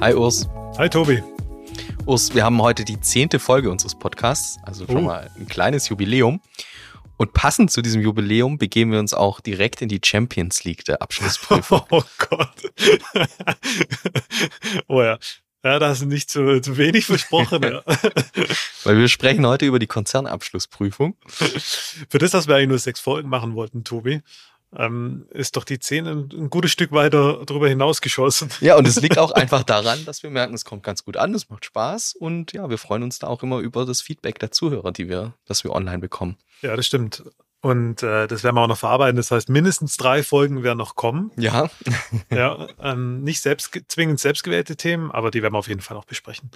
Hi Urs. Hi Tobi. Urs, wir haben heute die zehnte Folge unseres Podcasts, also schon oh. mal ein kleines Jubiläum. Und passend zu diesem Jubiläum begeben wir uns auch direkt in die Champions League der Abschlussprüfung. Oh Gott. oh ja. Ja, da hast du nicht zu, zu wenig versprochen. Ja. Weil wir sprechen heute über die Konzernabschlussprüfung. Für das, dass wir eigentlich nur sechs Folgen machen wollten, Tobi, ähm, ist doch die 10 ein, ein, gutes Stück weiter darüber hinausgeschossen. Ja, und es liegt auch einfach daran, dass wir merken, es kommt ganz gut an, es macht Spaß und ja, wir freuen uns da auch immer über das Feedback der Zuhörer, die wir, das wir online bekommen. Ja, das stimmt. Und äh, das werden wir auch noch verarbeiten. Das heißt, mindestens drei Folgen werden noch kommen. Ja. ja, ähm, nicht selbst, zwingend selbstgewählte Themen, aber die werden wir auf jeden Fall noch besprechen.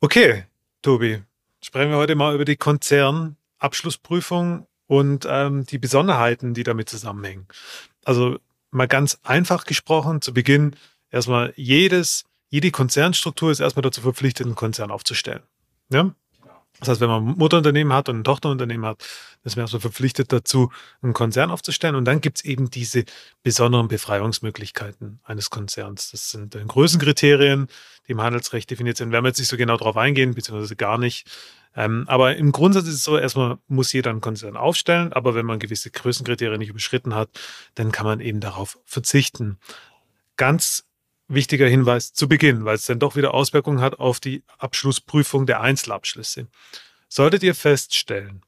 Okay, Tobi, sprechen wir heute mal über die Konzernabschlussprüfung und ähm, die Besonderheiten, die damit zusammenhängen. Also mal ganz einfach gesprochen, zu Beginn erstmal jedes, jede Konzernstruktur ist erstmal dazu verpflichtet, einen Konzern aufzustellen. Ja? Das heißt, wenn man ein Mutterunternehmen hat und ein Tochterunternehmen hat, ist man erstmal verpflichtet dazu, einen Konzern aufzustellen. Und dann gibt es eben diese besonderen Befreiungsmöglichkeiten eines Konzerns. Das sind Größenkriterien, die im Handelsrecht definiert sind. Werden wir jetzt nicht so genau darauf eingehen, beziehungsweise gar nicht. Ähm, aber im Grundsatz ist es so, erstmal muss jeder einen Konzern aufstellen, aber wenn man gewisse Größenkriterien nicht überschritten hat, dann kann man eben darauf verzichten. Ganz wichtiger Hinweis zu Beginn, weil es dann doch wieder Auswirkungen hat auf die Abschlussprüfung der Einzelabschlüsse. Solltet ihr feststellen,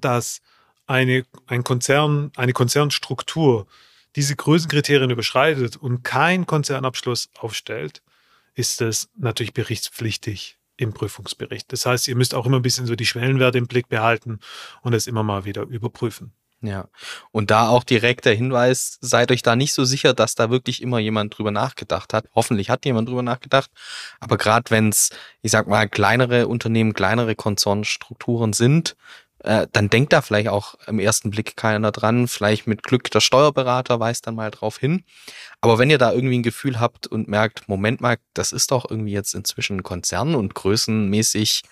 dass eine, ein Konzern, eine Konzernstruktur diese Größenkriterien überschreitet und kein Konzernabschluss aufstellt, ist es natürlich berichtspflichtig im Prüfungsbericht. Das heißt, ihr müsst auch immer ein bisschen so die Schwellenwerte im Blick behalten und es immer mal wieder überprüfen. Ja, und da auch direkt der Hinweis, seid euch da nicht so sicher, dass da wirklich immer jemand drüber nachgedacht hat. Hoffentlich hat jemand drüber nachgedacht. Aber gerade wenn es, ich sag mal, kleinere Unternehmen, kleinere Konzernstrukturen sind, äh, dann denkt da vielleicht auch im ersten Blick keiner dran. Vielleicht mit Glück der Steuerberater weist dann mal drauf hin. Aber wenn ihr da irgendwie ein Gefühl habt und merkt, Moment mal, das ist doch irgendwie jetzt inzwischen Konzern und größenmäßig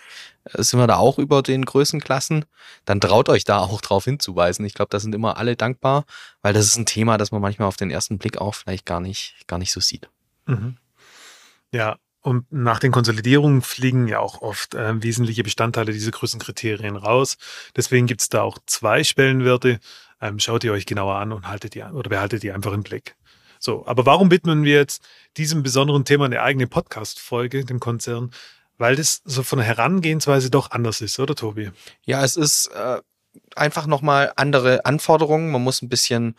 äh, sind wir da auch über den Größenklassen, dann traut euch da auch drauf hinzuweisen. Ich glaube, da sind immer alle dankbar, weil das ist ein Thema, das man manchmal auf den ersten Blick auch vielleicht gar nicht, gar nicht so sieht. Mhm. Ja, und nach den Konsolidierungen fliegen ja auch oft äh, wesentliche Bestandteile dieser Größenkriterien raus. Deswegen gibt es da auch zwei Schwellenwerte. Ähm, schaut ihr euch genauer an und haltet die oder behaltet die einfach im Blick. So, aber warum widmen wir jetzt diesem besonderen Thema eine eigene Podcast-Folge, dem Konzern? Weil das so von der Herangehensweise doch anders ist, oder Tobi? Ja, es ist äh, einfach nochmal andere Anforderungen. Man muss ein bisschen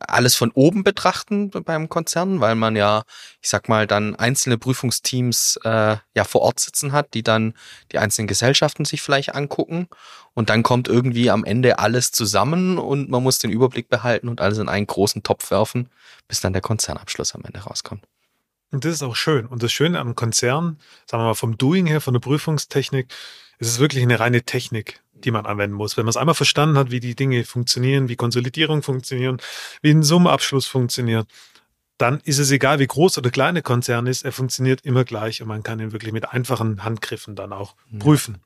alles von oben betrachten beim Konzern, weil man ja, ich sag mal, dann einzelne Prüfungsteams äh, ja vor Ort sitzen hat, die dann die einzelnen Gesellschaften sich vielleicht angucken und dann kommt irgendwie am Ende alles zusammen und man muss den Überblick behalten und alles in einen großen Topf werfen, bis dann der Konzernabschluss am Ende rauskommt. Und das ist auch schön. Und das Schöne am Konzern, sagen wir mal vom Doing her, von der Prüfungstechnik, ist es wirklich eine reine Technik die man anwenden muss. Wenn man es einmal verstanden hat, wie die Dinge funktionieren, wie Konsolidierung funktionieren, wie ein Summenabschluss funktioniert, dann ist es egal, wie groß oder klein der Konzern ist, er funktioniert immer gleich und man kann ihn wirklich mit einfachen Handgriffen dann auch prüfen.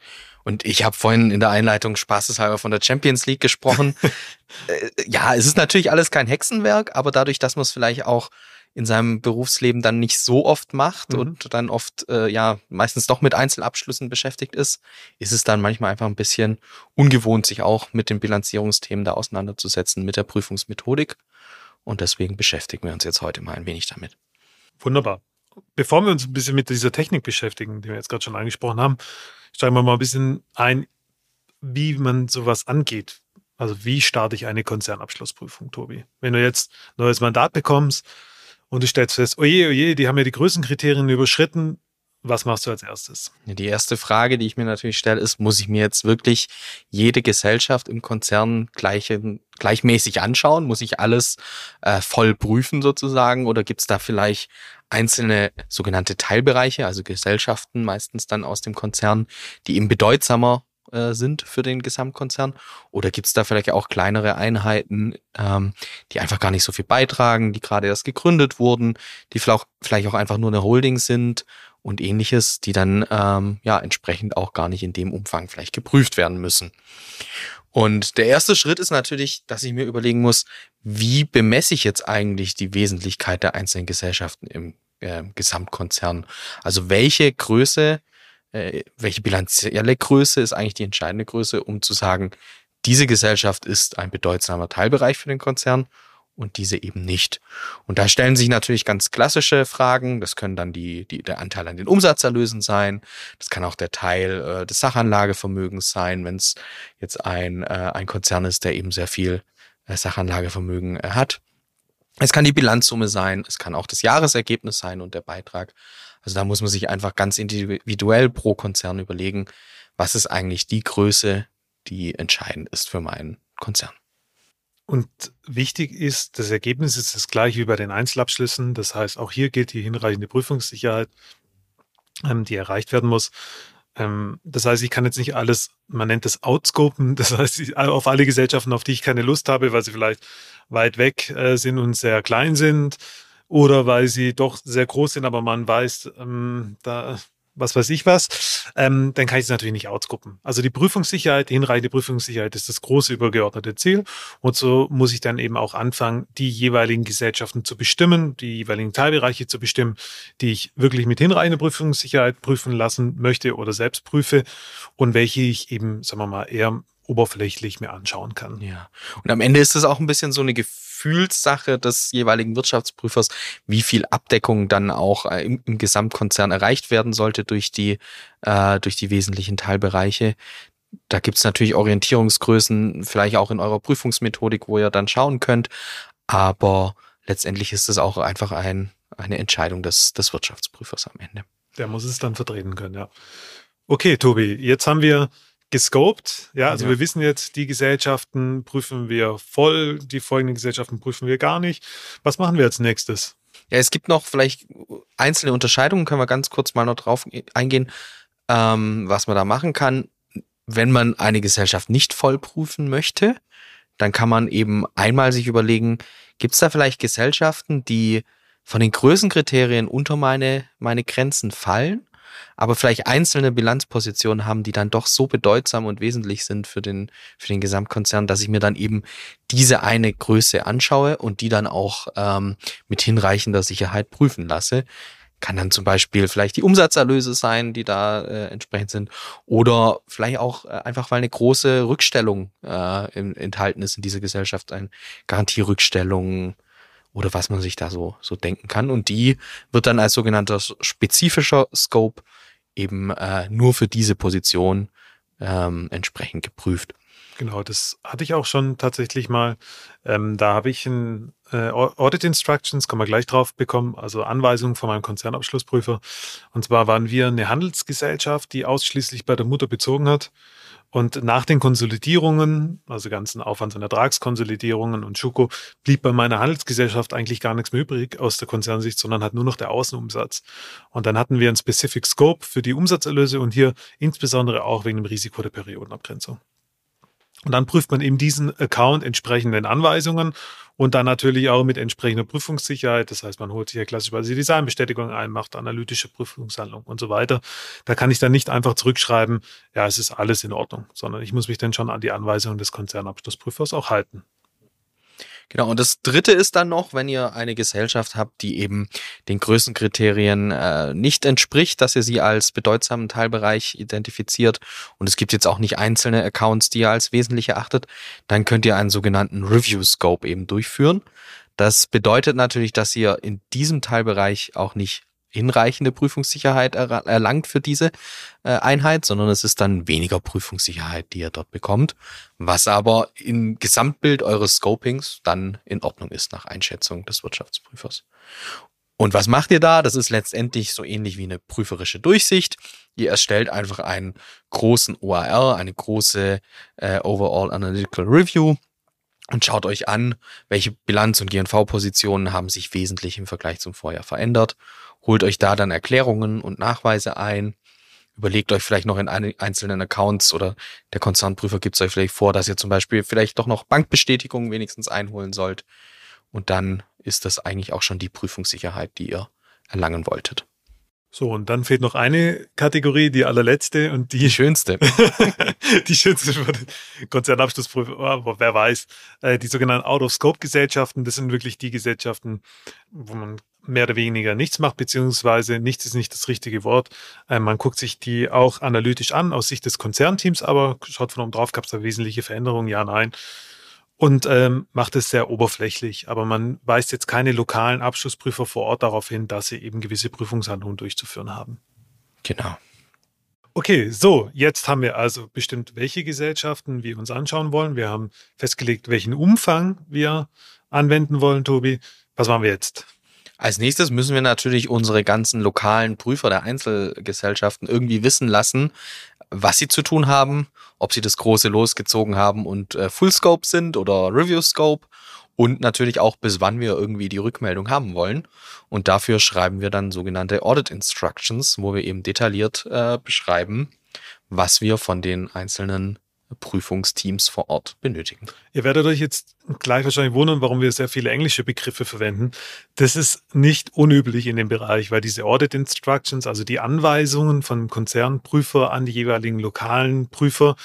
Und ich habe vorhin in der Einleitung spaßeshalber von der Champions League gesprochen. Äh, ja, es ist natürlich alles kein Hexenwerk, aber dadurch, dass man es vielleicht auch in seinem Berufsleben dann nicht so oft macht mhm. und dann oft äh, ja meistens doch mit Einzelabschlüssen beschäftigt ist, ist es dann manchmal einfach ein bisschen ungewohnt, sich auch mit den Bilanzierungsthemen da auseinanderzusetzen, mit der Prüfungsmethodik. Und deswegen beschäftigen wir uns jetzt heute mal ein wenig damit. Wunderbar. Bevor wir uns ein bisschen mit dieser Technik beschäftigen, die wir jetzt gerade schon angesprochen haben, steigen wir mal ein bisschen ein, wie man sowas angeht. Also wie starte ich eine Konzernabschlussprüfung, Tobi? Wenn du jetzt ein neues Mandat bekommst, und du stellst fest, oje, oje, die haben ja die Größenkriterien überschritten. was machst du als erstes? Die erste Frage, die ich mir natürlich stelle, ist, muss ich mir jetzt wirklich jede Gesellschaft im Konzern gleich, gleichmäßig anschauen? Muss ich alles äh, voll prüfen sozusagen? Oder gibt es da vielleicht einzelne sogenannte Teilbereiche, also Gesellschaften meistens dann aus dem Konzern, die eben bedeutsamer äh, sind für den Gesamtkonzern? Oder gibt es da vielleicht auch kleinere Einheiten, ähm, die einfach gar nicht so viel beitragen, die gerade erst gegründet wurden, die vielleicht auch einfach nur eine Holding sind und ähnliches, die dann ähm, ja entsprechend auch gar nicht in dem Umfang vielleicht geprüft werden müssen. Und der erste Schritt ist natürlich, dass ich mir überlegen muss, wie bemesse ich jetzt eigentlich die Wesentlichkeit der einzelnen Gesellschaften im äh, Gesamtkonzern? Also welche Größe, äh, welche bilanzielle Größe ist eigentlich die entscheidende Größe, um zu sagen, diese Gesellschaft ist ein bedeutsamer Teilbereich für den Konzern und diese eben nicht. Und da stellen sich natürlich ganz klassische Fragen. Das können dann die, die, der Anteil an den Umsatzerlösen sein. Das kann auch der Teil äh, des Sachanlagevermögens sein, wenn es jetzt ein, äh, ein Konzern ist, der eben sehr viel äh, Sachanlagevermögen äh, hat. Es kann die Bilanzsumme sein, es kann auch das Jahresergebnis sein und der Beitrag. Also da muss man sich einfach ganz individuell pro Konzern überlegen, was ist eigentlich die Größe, die entscheidend ist für meinen Konzern. Und wichtig ist, das Ergebnis ist das gleiche wie bei den Einzelabschlüssen. Das heißt, auch hier gilt die hinreichende Prüfungssicherheit, ähm, die erreicht werden muss. Ähm, das heißt, ich kann jetzt nicht alles, man nennt das Outscopen, das heißt, auf alle Gesellschaften, auf die ich keine Lust habe, weil sie vielleicht weit weg äh, sind und sehr klein sind oder weil sie doch sehr groß sind, aber man weiß, ähm, da was weiß ich was, ähm, dann kann ich es natürlich nicht outgruppen. Also die Prüfungssicherheit, die hinreichende Prüfungssicherheit ist das große übergeordnete Ziel. Und so muss ich dann eben auch anfangen, die jeweiligen Gesellschaften zu bestimmen, die jeweiligen Teilbereiche zu bestimmen, die ich wirklich mit hinreichender Prüfungssicherheit prüfen lassen möchte oder selbst prüfe und welche ich eben, sagen wir mal, eher oberflächlich mir anschauen kann. Ja. Und am Ende ist es auch ein bisschen so eine Gefühlssache des jeweiligen Wirtschaftsprüfers, wie viel Abdeckung dann auch äh, im, im Gesamtkonzern erreicht werden sollte durch die, äh, durch die wesentlichen Teilbereiche. Da gibt's natürlich Orientierungsgrößen, vielleicht auch in eurer Prüfungsmethodik, wo ihr dann schauen könnt. Aber letztendlich ist es auch einfach ein, eine Entscheidung des, des Wirtschaftsprüfers am Ende. Der muss es dann vertreten können, ja. Okay, Tobi, jetzt haben wir gescoped. Ja, also ja. wir wissen jetzt, die Gesellschaften prüfen wir voll, die folgenden Gesellschaften prüfen wir gar nicht. Was machen wir als nächstes? Ja, es gibt noch vielleicht einzelne Unterscheidungen, können wir ganz kurz mal noch drauf eingehen, ähm, was man da machen kann. Wenn man eine Gesellschaft nicht voll prüfen möchte, dann kann man eben einmal sich überlegen, gibt es da vielleicht Gesellschaften, die von den Größenkriterien unter meine, meine Grenzen fallen? Aber vielleicht einzelne Bilanzpositionen haben, die dann doch so bedeutsam und wesentlich sind für den, für den Gesamtkonzern, dass ich mir dann eben diese eine Größe anschaue und die dann auch ähm, mit hinreichender Sicherheit prüfen lasse. Kann dann zum Beispiel vielleicht die Umsatzerlöse sein, die da äh, entsprechend sind, oder vielleicht auch äh, einfach, weil eine große Rückstellung äh, enthalten ist in dieser Gesellschaft, ein Garantierückstellung, oder was man sich da so, so denken kann. Und die wird dann als sogenannter spezifischer Scope eben äh, nur für diese Position ähm, entsprechend geprüft. Genau, das hatte ich auch schon tatsächlich mal. Ähm, da habe ich ein äh, Audit Instructions, kommen wir gleich drauf bekommen, also Anweisungen von meinem Konzernabschlussprüfer. Und zwar waren wir eine Handelsgesellschaft, die ausschließlich bei der Mutter bezogen hat. Und nach den Konsolidierungen, also ganzen Aufwands- und Ertragskonsolidierungen und Schuko, blieb bei meiner Handelsgesellschaft eigentlich gar nichts mehr übrig aus der Konzernsicht, sondern hat nur noch der Außenumsatz. Und dann hatten wir ein Specific Scope für die Umsatzerlöse und hier insbesondere auch wegen dem Risiko der Periodenabgrenzung. Und dann prüft man eben diesen Account entsprechenden Anweisungen und dann natürlich auch mit entsprechender Prüfungssicherheit. Das heißt, man holt sich ja klassischerweise die Designbestätigung ein, macht analytische Prüfungshandlung und so weiter. Da kann ich dann nicht einfach zurückschreiben, ja, es ist alles in Ordnung, sondern ich muss mich dann schon an die Anweisungen des Konzernabschlussprüfers auch halten. Genau, und das dritte ist dann noch, wenn ihr eine Gesellschaft habt, die eben den Größenkriterien äh, nicht entspricht, dass ihr sie als bedeutsamen Teilbereich identifiziert und es gibt jetzt auch nicht einzelne Accounts, die ihr als wesentlich erachtet, dann könnt ihr einen sogenannten Review Scope eben durchführen. Das bedeutet natürlich, dass ihr in diesem Teilbereich auch nicht hinreichende Prüfungssicherheit erlangt für diese äh, Einheit, sondern es ist dann weniger Prüfungssicherheit, die ihr dort bekommt, was aber im Gesamtbild eures Scopings dann in Ordnung ist nach Einschätzung des Wirtschaftsprüfers. Und was macht ihr da? Das ist letztendlich so ähnlich wie eine prüferische Durchsicht. Ihr erstellt einfach einen großen OAR, eine große äh, Overall Analytical Review und schaut euch an, welche Bilanz- und GNV-Positionen haben sich wesentlich im Vergleich zum Vorjahr verändert. Holt euch da dann Erklärungen und Nachweise ein. Überlegt euch vielleicht noch in einzelnen Accounts oder der Konzernprüfer gibt es euch vielleicht vor, dass ihr zum Beispiel vielleicht doch noch Bankbestätigungen wenigstens einholen sollt. Und dann ist das eigentlich auch schon die Prüfungssicherheit, die ihr erlangen wolltet. So, und dann fehlt noch eine Kategorie, die allerletzte und die, die schönste. die schönste für den Konzernabschlussprüfer, aber wer weiß, äh, die sogenannten Out-of-Scope-Gesellschaften, das sind wirklich die Gesellschaften, wo man mehr oder weniger nichts macht, beziehungsweise nichts ist nicht das richtige Wort. Äh, man guckt sich die auch analytisch an aus Sicht des Konzernteams, aber schaut von oben drauf, gab es da wesentliche Veränderungen? Ja, nein und ähm, macht es sehr oberflächlich. Aber man weist jetzt keine lokalen Abschlussprüfer vor Ort darauf hin, dass sie eben gewisse Prüfungshandlungen durchzuführen haben. Genau. Okay, so, jetzt haben wir also bestimmt, welche Gesellschaften wir uns anschauen wollen. Wir haben festgelegt, welchen Umfang wir anwenden wollen, Tobi. Was machen wir jetzt? Als nächstes müssen wir natürlich unsere ganzen lokalen Prüfer der Einzelgesellschaften irgendwie wissen lassen, was sie zu tun haben, ob sie das große losgezogen haben und äh, Full Scope sind oder Review Scope und natürlich auch bis wann wir irgendwie die Rückmeldung haben wollen. Und dafür schreiben wir dann sogenannte Audit Instructions, wo wir eben detailliert äh, beschreiben, was wir von den einzelnen Prüfungsteams vor Ort benötigen. Ihr werdet euch jetzt gleich wahrscheinlich wundern, warum wir sehr viele englische Begriffe verwenden. Das ist nicht unüblich in dem Bereich, weil diese Audit Instructions, also die Anweisungen von Konzernprüfer an die jeweiligen lokalen Prüfer,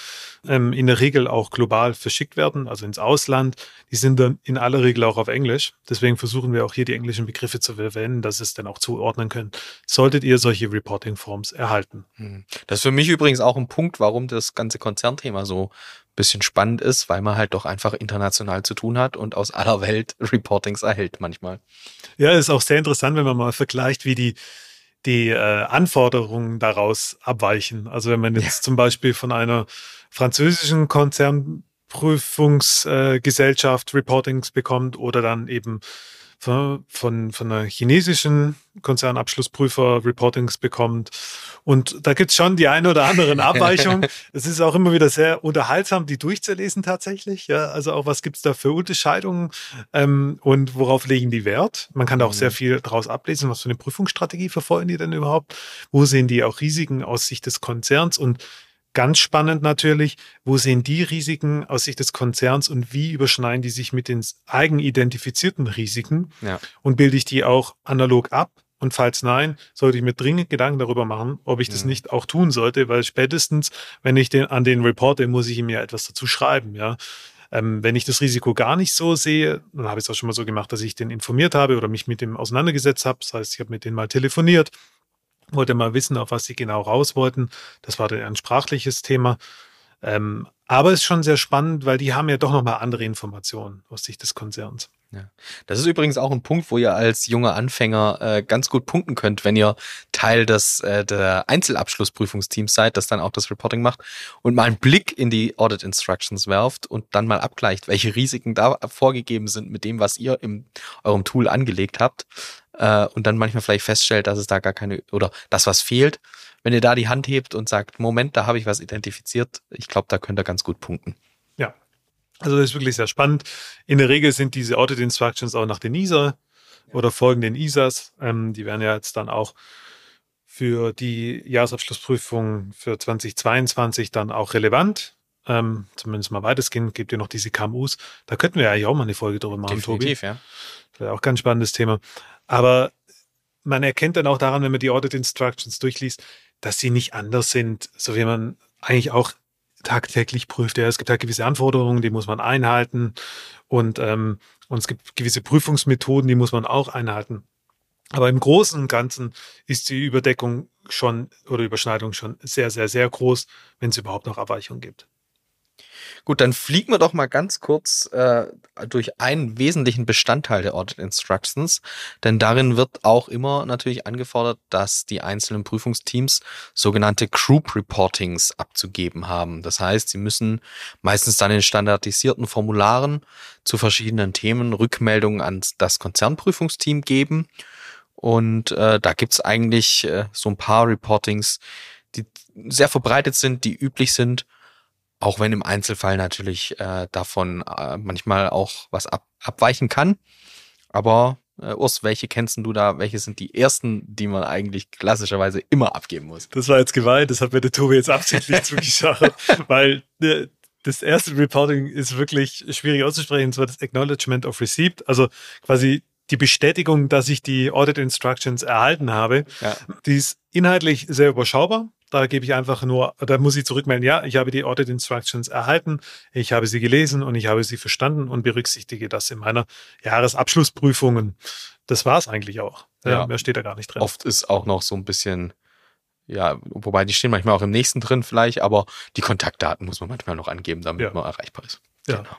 ähm, in der Regel auch global verschickt werden, also ins Ausland. Die sind dann in aller Regel auch auf Englisch. Deswegen versuchen wir auch hier die englischen Begriffe zu verwenden, dass es dann auch zuordnen können. Solltet ihr solche Reporting Forms erhalten. Hm. Das ist für mich übrigens auch ein Punkt, warum das ganze Konzernthema so bisschen spannend ist, weil man halt doch einfach international zu tun hat und aus aller Welt Reportings erhält manchmal. Ja, ist auch sehr interessant, wenn man mal vergleicht, wie die, die äh, Anforderungen daraus abweichen. Also wenn man jetzt ja. zum Beispiel von einer französischen Konzernprüfungsgesellschaft äh, Reportings bekommt oder dann eben von, von, einer chinesischen Konzernabschlussprüfer Reportings bekommt. Und da gibt's schon die eine oder anderen Abweichungen. es ist auch immer wieder sehr unterhaltsam, die durchzulesen tatsächlich. Ja, also auch was gibt's da für Unterscheidungen ähm, und worauf legen die Wert? Man kann da auch mhm. sehr viel daraus ablesen, was für eine Prüfungsstrategie verfolgen die denn überhaupt? Wo sehen die auch Risiken aus Sicht des Konzerns und Ganz spannend natürlich, wo sehen die Risiken aus Sicht des Konzerns und wie überschneiden die sich mit den eigenidentifizierten Risiken? Ja. Und bilde ich die auch analog ab? Und falls nein, sollte ich mir dringend Gedanken darüber machen, ob ich das ja. nicht auch tun sollte, weil spätestens, wenn ich den an den reporte, muss ich ihm ja etwas dazu schreiben, ja. Ähm, wenn ich das Risiko gar nicht so sehe, dann habe ich es auch schon mal so gemacht, dass ich den informiert habe oder mich mit dem auseinandergesetzt habe. Das heißt, ich habe mit denen mal telefoniert, wollte mal wissen, auf was sie genau raus wollten. Das war dann ein sprachliches Thema. Ähm, aber es ist schon sehr spannend, weil die haben ja doch nochmal andere Informationen aus Sicht des Konzerns. Ja. Das ist übrigens auch ein Punkt, wo ihr als junger Anfänger äh, ganz gut punkten könnt, wenn ihr Teil des äh, der Einzelabschlussprüfungsteams seid, das dann auch das Reporting macht und mal einen Blick in die Audit Instructions werft und dann mal abgleicht, welche Risiken da vorgegeben sind mit dem, was ihr in eurem Tool angelegt habt äh, und dann manchmal vielleicht feststellt, dass es da gar keine oder das was fehlt. Wenn ihr da die Hand hebt und sagt, Moment, da habe ich was identifiziert, ich glaube, da könnt ihr ganz gut punkten. Ja, also das ist wirklich sehr spannend. In der Regel sind diese Audit Instructions auch nach den ISA oder folgen den ISAs. Ähm, die werden ja jetzt dann auch für die Jahresabschlussprüfung für 2022 dann auch relevant. Ähm, zumindest mal weitestgehend gibt ihr noch diese KMUs. Da könnten wir ja eigentlich auch mal eine Folge drüber machen, Definitiv, Tobi. ja. Das wäre auch ganz spannendes Thema. Aber man erkennt dann auch daran, wenn man die Audit Instructions durchliest, dass sie nicht anders sind, so wie man eigentlich auch tagtäglich prüft. Ja, es gibt halt gewisse Anforderungen, die muss man einhalten und, ähm, und es gibt gewisse Prüfungsmethoden, die muss man auch einhalten. Aber im Großen und Ganzen ist die Überdeckung schon oder Überschneidung schon sehr, sehr, sehr groß, wenn es überhaupt noch Abweichungen gibt. Gut, dann fliegen wir doch mal ganz kurz äh, durch einen wesentlichen Bestandteil der Audit Instructions, denn darin wird auch immer natürlich angefordert, dass die einzelnen Prüfungsteams sogenannte Group Reportings abzugeben haben. Das heißt, sie müssen meistens dann in standardisierten Formularen zu verschiedenen Themen Rückmeldungen an das Konzernprüfungsteam geben Und äh, da gibt's eigentlich äh, so ein paar Reportings, die sehr verbreitet sind, die üblich sind, auch wenn im Einzelfall natürlich äh, davon äh, manchmal auch was ab, abweichen kann. Aber äh, Urs, welche kennst du da? Welche sind die ersten, die man eigentlich klassischerweise immer abgeben muss? Das war jetzt gemeint, das hat mir der Tobi jetzt absichtlich zugeschaut, weil äh, das erste Reporting ist wirklich schwierig auszusprechen, und zwar das Acknowledgement of Receipt, also quasi die Bestätigung, dass ich die Audit Instructions erhalten habe. Ja. Die ist inhaltlich sehr überschaubar. Da gebe ich einfach nur, da muss ich zurückmelden, ja, ich habe die Audit Instructions erhalten, ich habe sie gelesen und ich habe sie verstanden und berücksichtige das in meiner Jahresabschlussprüfungen. Das war es eigentlich auch. Ja, mehr steht da gar nicht drin. Oft ist auch noch so ein bisschen, ja, wobei die stehen manchmal auch im nächsten drin vielleicht, aber die Kontaktdaten muss man manchmal noch angeben, damit ja. man erreichbar ist. Ja. Genau.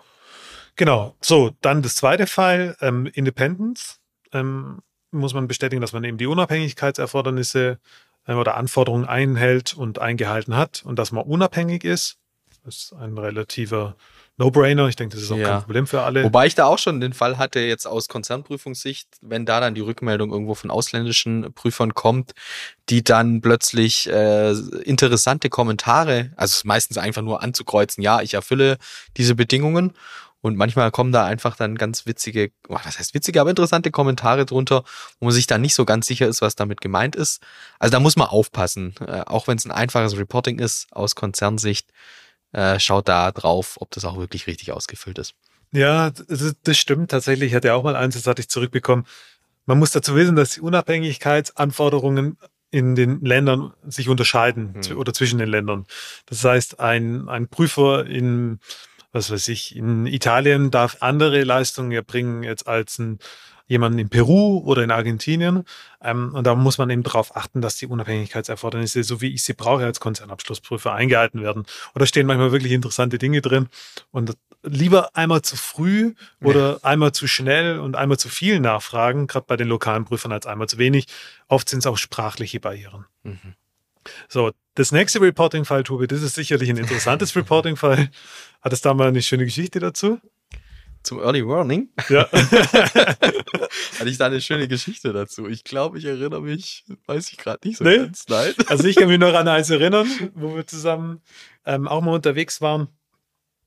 Genau. So, dann das zweite Fall, ähm, Independence. Ähm, muss man bestätigen, dass man eben die Unabhängigkeitserfordernisse oder Anforderungen einhält und eingehalten hat und dass man unabhängig ist. Das ist ein relativer No-Brainer. Ich denke, das ist auch ja. kein Problem für alle. Wobei ich da auch schon den Fall hatte, jetzt aus Konzernprüfungssicht, wenn da dann die Rückmeldung irgendwo von ausländischen Prüfern kommt, die dann plötzlich äh, interessante Kommentare, also meistens einfach nur anzukreuzen, ja, ich erfülle diese Bedingungen und manchmal kommen da einfach dann ganz witzige, was heißt witzige, aber interessante Kommentare drunter, wo man sich dann nicht so ganz sicher ist, was damit gemeint ist. Also da muss man aufpassen. Äh, auch wenn es ein einfaches Reporting ist aus Konzernsicht, äh, schaut da drauf, ob das auch wirklich richtig ausgefüllt ist. Ja, das, das stimmt. Tatsächlich hatte auch mal eins, das hatte ich zurückbekommen. Man muss dazu wissen, dass die Unabhängigkeitsanforderungen in den Ländern sich unterscheiden hm. oder zwischen den Ländern. Das heißt, ein, ein Prüfer in was weiß ich, in Italien darf andere Leistungen erbringen jetzt als ein jemanden in Peru oder in Argentinien. Ähm, und da muss man eben darauf achten, dass die Unabhängigkeitserfordernisse, so wie ich sie brauche als Konzernabschlussprüfer, eingehalten werden. Und da stehen manchmal wirklich interessante Dinge drin. Und lieber einmal zu früh oder ja. einmal zu schnell und einmal zu viel nachfragen, gerade bei den lokalen Prüfern als einmal zu wenig. Oft sind es auch sprachliche Barrieren. Mhm. So, das nächste Reporting-File, Tobi, das ist sicherlich ein interessantes Reporting-File. Hat es da mal eine schöne Geschichte dazu? Zum Early Warning? Ja. Hatte ich da eine schöne Geschichte dazu? Ich glaube, ich erinnere mich, weiß ich gerade nicht so nee. ganz. Nein. Also ich kann mich noch an eins erinnern, wo wir zusammen ähm, auch mal unterwegs waren.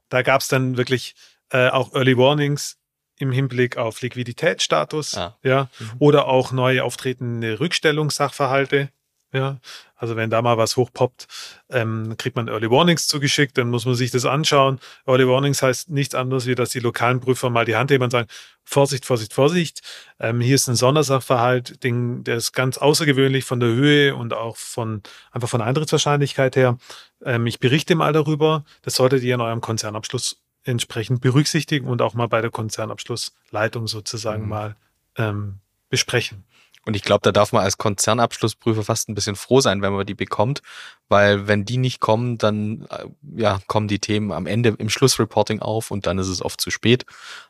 Da gab es dann wirklich äh, auch Early Warnings im Hinblick auf Liquiditätsstatus, ah. ja, mhm. oder auch neu auftretende Rückstellungssachverhalte, ja, also wenn da mal was hochpoppt, ähm, kriegt man Early Warnings zugeschickt, dann muss man sich das anschauen. Early Warnings heißt nichts anderes, wie dass die lokalen Prüfer mal die Hand heben und sagen, Vorsicht, Vorsicht, Vorsicht. Ähm, hier ist ein Sondersachverhalt, den, der ist ganz außergewöhnlich von der Höhe und auch von einfach von der Eintrittswahrscheinlichkeit her. Ähm, ich berichte mal darüber. Das solltet ihr in eurem Konzernabschluss entsprechend berücksichtigen und auch mal bei der Konzernabschlussleitung sozusagen mhm. mal ähm, besprechen. Und ich glaube, da darf man als Konzernabschlussprüfer fast ein bisschen froh sein, wenn man die bekommt, weil wenn die nicht kommen, dann äh, ja, kommen die Themen am Ende im Schlussreporting auf und dann ist es oft zu spät.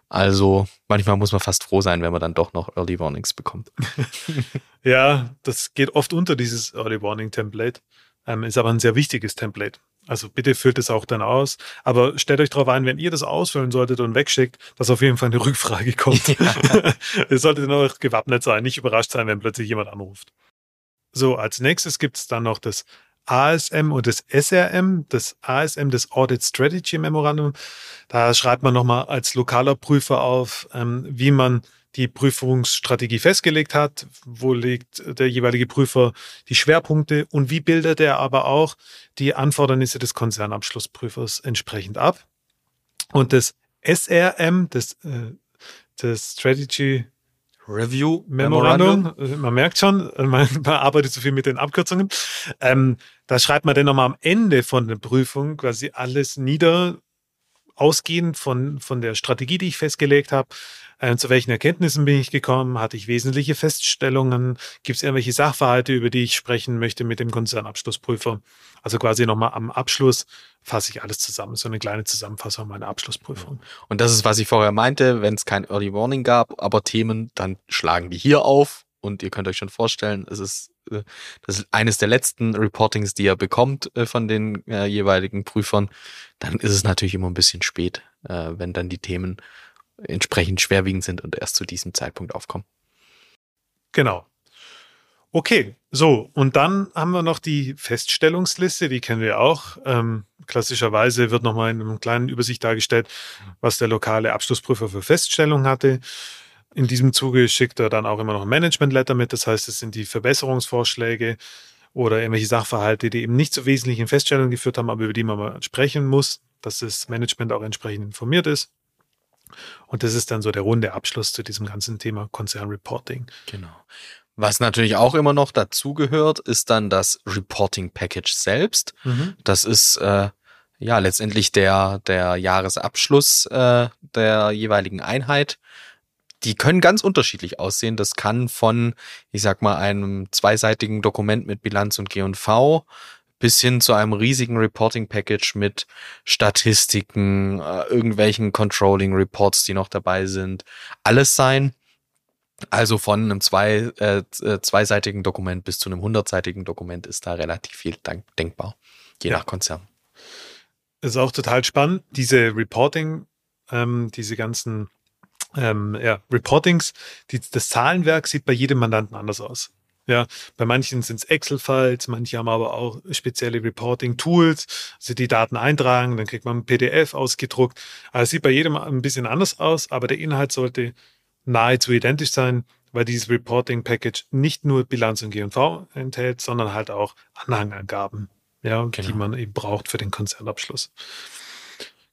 Also manchmal muss man fast froh sein, wenn man dann doch noch Early Warnings bekommt. ja, das geht oft unter dieses Early Warning Template, ähm, ist aber ein sehr wichtiges Template. Also bitte füllt es auch dann aus. Aber stellt euch darauf ein, wenn ihr das ausfüllen solltet und wegschickt, dass auf jeden Fall eine Rückfrage kommt. Ja. ihr solltet noch gewappnet sein, nicht überrascht sein, wenn plötzlich jemand anruft. So, als nächstes gibt es dann noch das ASM und das SRM, das ASM, das Audit Strategy Memorandum. Da schreibt man nochmal als lokaler Prüfer auf, ähm, wie man die Prüfungsstrategie festgelegt hat, wo legt der jeweilige Prüfer die Schwerpunkte und wie bildet er aber auch die Anfordernisse des Konzernabschlussprüfers entsprechend ab. Und das SRM, das, äh, das Strategy Review Memorandum, Memorandum, man merkt schon, man, man arbeitet so viel mit den Abkürzungen. Ähm, da schreibt man dann nochmal am Ende von der Prüfung quasi alles nieder, ausgehend von, von der Strategie, die ich festgelegt habe, äh, zu welchen Erkenntnissen bin ich gekommen, hatte ich wesentliche Feststellungen, gibt es irgendwelche Sachverhalte, über die ich sprechen möchte mit dem Konzernabschlussprüfer. Also quasi nochmal am Abschluss fasse ich alles zusammen, so eine kleine Zusammenfassung meiner Abschlussprüfung. Und das ist, was ich vorher meinte, wenn es kein Early Warning gab, aber Themen, dann schlagen die hier auf. Und ihr könnt euch schon vorstellen, es ist äh, das ist eines der letzten Reportings, die ihr bekommt äh, von den äh, jeweiligen Prüfern, dann ist es natürlich immer ein bisschen spät, äh, wenn dann die Themen entsprechend schwerwiegend sind und erst zu diesem Zeitpunkt aufkommen. Genau. Okay, so, und dann haben wir noch die Feststellungsliste, die kennen wir auch. Ähm, klassischerweise wird nochmal in einem kleinen Übersicht dargestellt, was der lokale Abschlussprüfer für Feststellungen hatte. In diesem Zuge schickt er dann auch immer noch ein Management-Letter mit, das heißt, es sind die Verbesserungsvorschläge oder irgendwelche Sachverhalte, die eben nicht zu wesentlichen Feststellungen geführt haben, aber über die man mal sprechen muss, dass das Management auch entsprechend informiert ist. Und das ist dann so der runde Abschluss zu diesem ganzen Thema Konzernreporting. Genau. Was natürlich auch immer noch dazugehört, ist dann das Reporting Package selbst. Mhm. Das ist äh, ja letztendlich der, der Jahresabschluss äh, der jeweiligen Einheit. Die können ganz unterschiedlich aussehen. Das kann von, ich sag mal, einem zweiseitigen Dokument mit Bilanz und G&V bis hin zu einem riesigen Reporting Package mit Statistiken, äh, irgendwelchen Controlling Reports, die noch dabei sind, alles sein. Also von einem zwei, äh, äh zweiseitigen Dokument bis zu einem hundertseitigen Dokument ist da relativ viel denkbar, je ja. nach Konzern. Ist auch total spannend, diese Reporting, ähm, diese ganzen ähm, ja, Reportings, die, das Zahlenwerk sieht bei jedem Mandanten anders aus. Ja, bei manchen sind es Excel-Files, manche haben aber auch spezielle Reporting-Tools, also die Daten eintragen, dann kriegt man ein PDF ausgedruckt. Also es sieht bei jedem ein bisschen anders aus, aber der Inhalt sollte nahezu identisch sein, weil dieses Reporting-Package nicht nur Bilanz und G&V enthält, sondern halt auch Anhangangaben, ja, genau. die man eben braucht für den Konzernabschluss.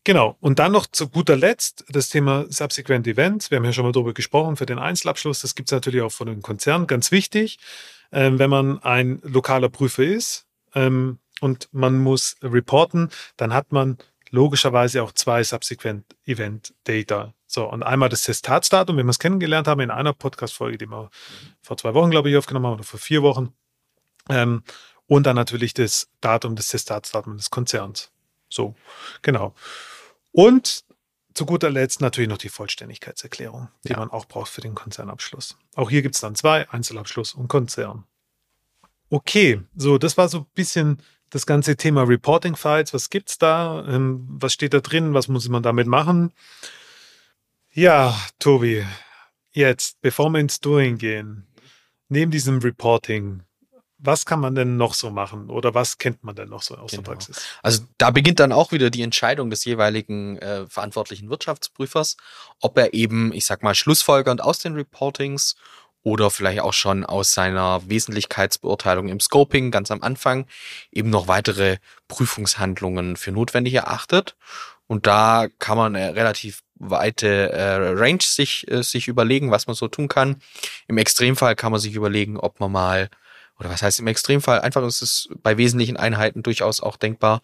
Genau. Und dann noch zu guter Letzt das Thema Subsequent Events. Wir haben ja schon mal darüber gesprochen für den Einzelabschluss. Das gibt es natürlich auch von den Konzernen. Ganz wichtig, ähm, wenn man ein lokaler Prüfer ist ähm, und man muss reporten, dann hat man logischerweise auch zwei Subsequent Event Data. So, und einmal das Testatsdatum, wenn wir es kennengelernt haben in einer Podcast-Folge, die wir vor zwei Wochen, glaube ich, aufgenommen haben oder vor vier Wochen. Ähm, und dann natürlich das Datum, das Testatsdatum des Konzerns. So, genau. Und zu guter Letzt natürlich noch die Vollständigkeitserklärung, die ja. man auch braucht für den Konzernabschluss. Auch hier gibt es dann zwei, Einzelabschluss und Konzern. Okay, so, das war so ein bisschen das ganze Thema Reporting Files. Was gibt's da? Ähm, was steht da drin? Was muss man damit machen? Ja, Tobi, jetzt, bevor wir ins Doing gehen, neben diesem Reporting, was kann man denn noch so machen oder was kennt man denn noch so aus genau. der Praxis? Also da beginnt dann auch wieder die Entscheidung des jeweiligen äh, verantwortlichen Wirtschaftsprüfers, ob er eben, ich sag mal, schlussfolgernd aus den Reportings oder vielleicht auch schon aus seiner Wesentlichkeitsbeurteilung im Scoping ganz am Anfang eben noch weitere Prüfungshandlungen für notwendig erachtet. Und da kann man eine relativ weite äh, Range sich, äh, sich überlegen, was man so tun kann. Im Extremfall kann man sich überlegen, ob man mal, oder was heißt im Extremfall, einfach ist es bei wesentlichen Einheiten durchaus auch denkbar,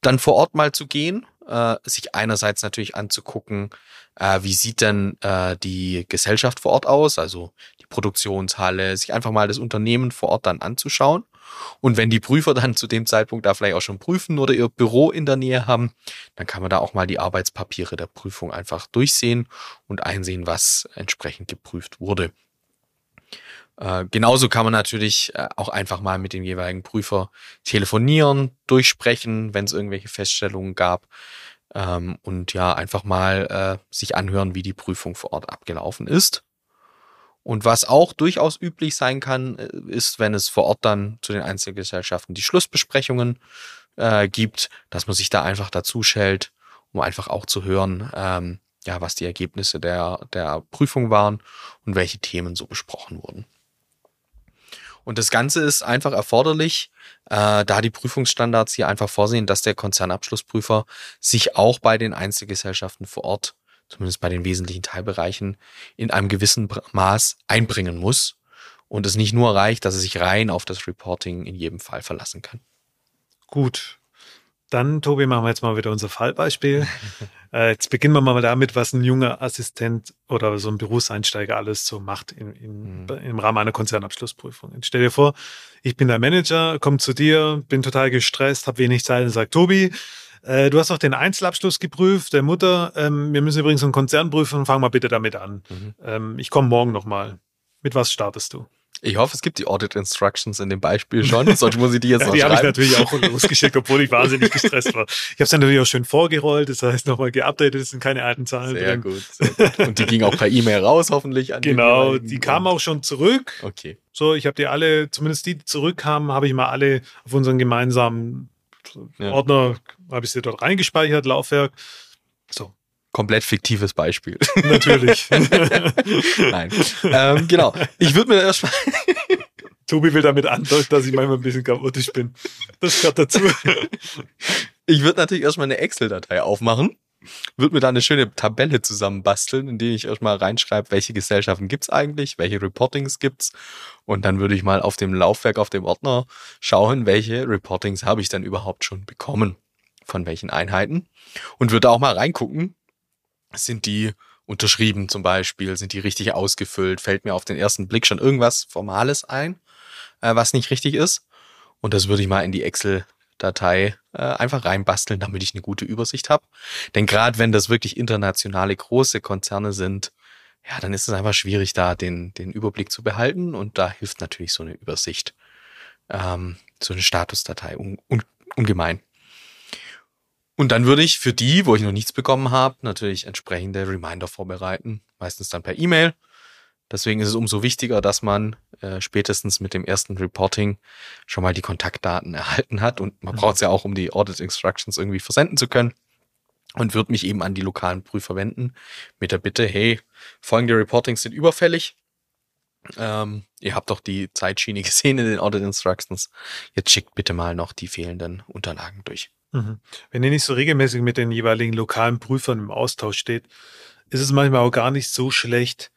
dann vor Ort mal zu gehen, äh, sich einerseits natürlich anzugucken, äh, wie sieht denn äh, die Gesellschaft vor Ort aus, also die Produktionshalle, sich einfach mal das Unternehmen vor Ort dann anzuschauen. Und wenn die Prüfer dann zu dem Zeitpunkt da vielleicht auch schon prüfen oder ihr Büro in der Nähe haben, dann kann man da auch mal die Arbeitspapiere der Prüfung einfach durchsehen und einsehen, was entsprechend geprüft wurde. Äh, genauso kann man natürlich äh, auch einfach mal mit dem jeweiligen Prüfer telefonieren, durchsprechen, wenn es irgendwelche Feststellungen gab. Ähm, und ja, einfach mal äh, sich anhören, wie die Prüfung vor Ort abgelaufen ist. Und was auch durchaus üblich sein kann, äh, ist, wenn es vor Ort dann zu den Einzelgesellschaften die Schlussbesprechungen äh, gibt, dass man sich da einfach dazu schält, um einfach auch zu hören, ähm, ja, was die Ergebnisse der, der Prüfung waren und welche Themen so besprochen wurden. Und das Ganze ist einfach erforderlich, äh, da die Prüfungsstandards hier einfach vorsehen, dass der Konzernabschlussprüfer sich auch bei den Einzelgesellschaften vor Ort, zumindest bei den wesentlichen Teilbereichen, in einem gewissen Maß einbringen muss und es nicht nur reicht, dass er sich rein auf das Reporting in jedem Fall verlassen kann. Gut, dann, Tobi, machen wir jetzt mal wieder unser Fallbeispiel. äh, jetzt beginnen wir mal damit, was ein junger Assistent oder so ein Berufseinsteiger alles so macht in, in, mhm. im Rahmen einer Konzernabschlussprüfung. Jetzt stell dir vor, ich bin der Manager, komme zu dir, bin total gestresst, habe wenig Zeit und sage, Tobi, äh, du hast doch den Einzelabschluss geprüft, der Mutter. Ähm, wir müssen übrigens einen Konzern prüfen, fang mal bitte damit an. Mhm. Ähm, ich komme morgen nochmal. Mit was startest du? Ich hoffe, es gibt die Audit Instructions in dem Beispiel schon, sonst muss ich die jetzt ja, noch Die habe ich schreiben. natürlich auch losgeschickt, obwohl ich wahnsinnig gestresst war. Ich habe es natürlich auch schön vorgerollt, das heißt nochmal geupdatet, es sind keine alten Zahlen Sehr drin. gut, sehr gut. Und die ging auch per E-Mail raus, hoffentlich. Genau, die kamen auch schon zurück. Okay. So, ich habe die alle, zumindest die, die zurückkamen, habe ich mal alle auf unseren gemeinsamen Ja. Ordner, habe ich sie dort reingespeichert, Laufwerk. So, Komplett fiktives Beispiel. natürlich. Nein. ähm, genau. Ich würde mir erstmal. Tobi will damit andeuten, dass ich manchmal ein bisschen chaotisch bin. Das gehört dazu. Ich würde natürlich erstmal eine Excel-Datei aufmachen, würde mir da eine schöne Tabelle zusammenbasteln, in die ich erstmal reinschreibe, welche Gesellschaften gibt's eigentlich, welche Reportings gibt's und dann würde ich mal auf dem Laufwerk, auf dem Ordner schauen, welche Reportings habe ich denn überhaupt schon bekommen, von welchen Einheiten und würde auch mal reingucken, sind die unterschrieben zum Beispiel, sind die richtig ausgefüllt, fällt mir auf den ersten Blick schon irgendwas Formales ein, äh, was nicht richtig ist und das würde ich mal in die Excel Datei äh, einfach reinbasteln, damit ich eine gute Übersicht habe. Denn gerade wenn das wirklich internationale große Konzerne sind, ja, dann ist es einfach schwierig, da den, den Überblick zu behalten. Und da hilft natürlich so eine Übersicht, ähm, so eine Statusdatei un, un, ungemein. Und dann würde ich für die, wo ich noch nichts bekommen habe, natürlich entsprechende Reminder vorbereiten, meistens dann per E-Mail. Deswegen ist es umso wichtiger, dass man äh, spätestens mit dem ersten Reporting schon mal die Kontaktdaten erhalten hat. Und man Mhm. braucht es ja auch, um die Audit Instructions irgendwie versenden zu können. Und wird mich eben an die lokalen Prüfer wenden mit der Bitte, hey, folgende Reportings sind überfällig. Ähm, ihr habt doch die Zeitschiene gesehen in den Audit Instructions. Jetzt schickt bitte mal noch die fehlenden Unterlagen durch. Mhm. Wenn ihr nicht so regelmäßig mit den jeweiligen lokalen Prüfern im Austausch steht, ist es manchmal auch gar nicht so schlecht,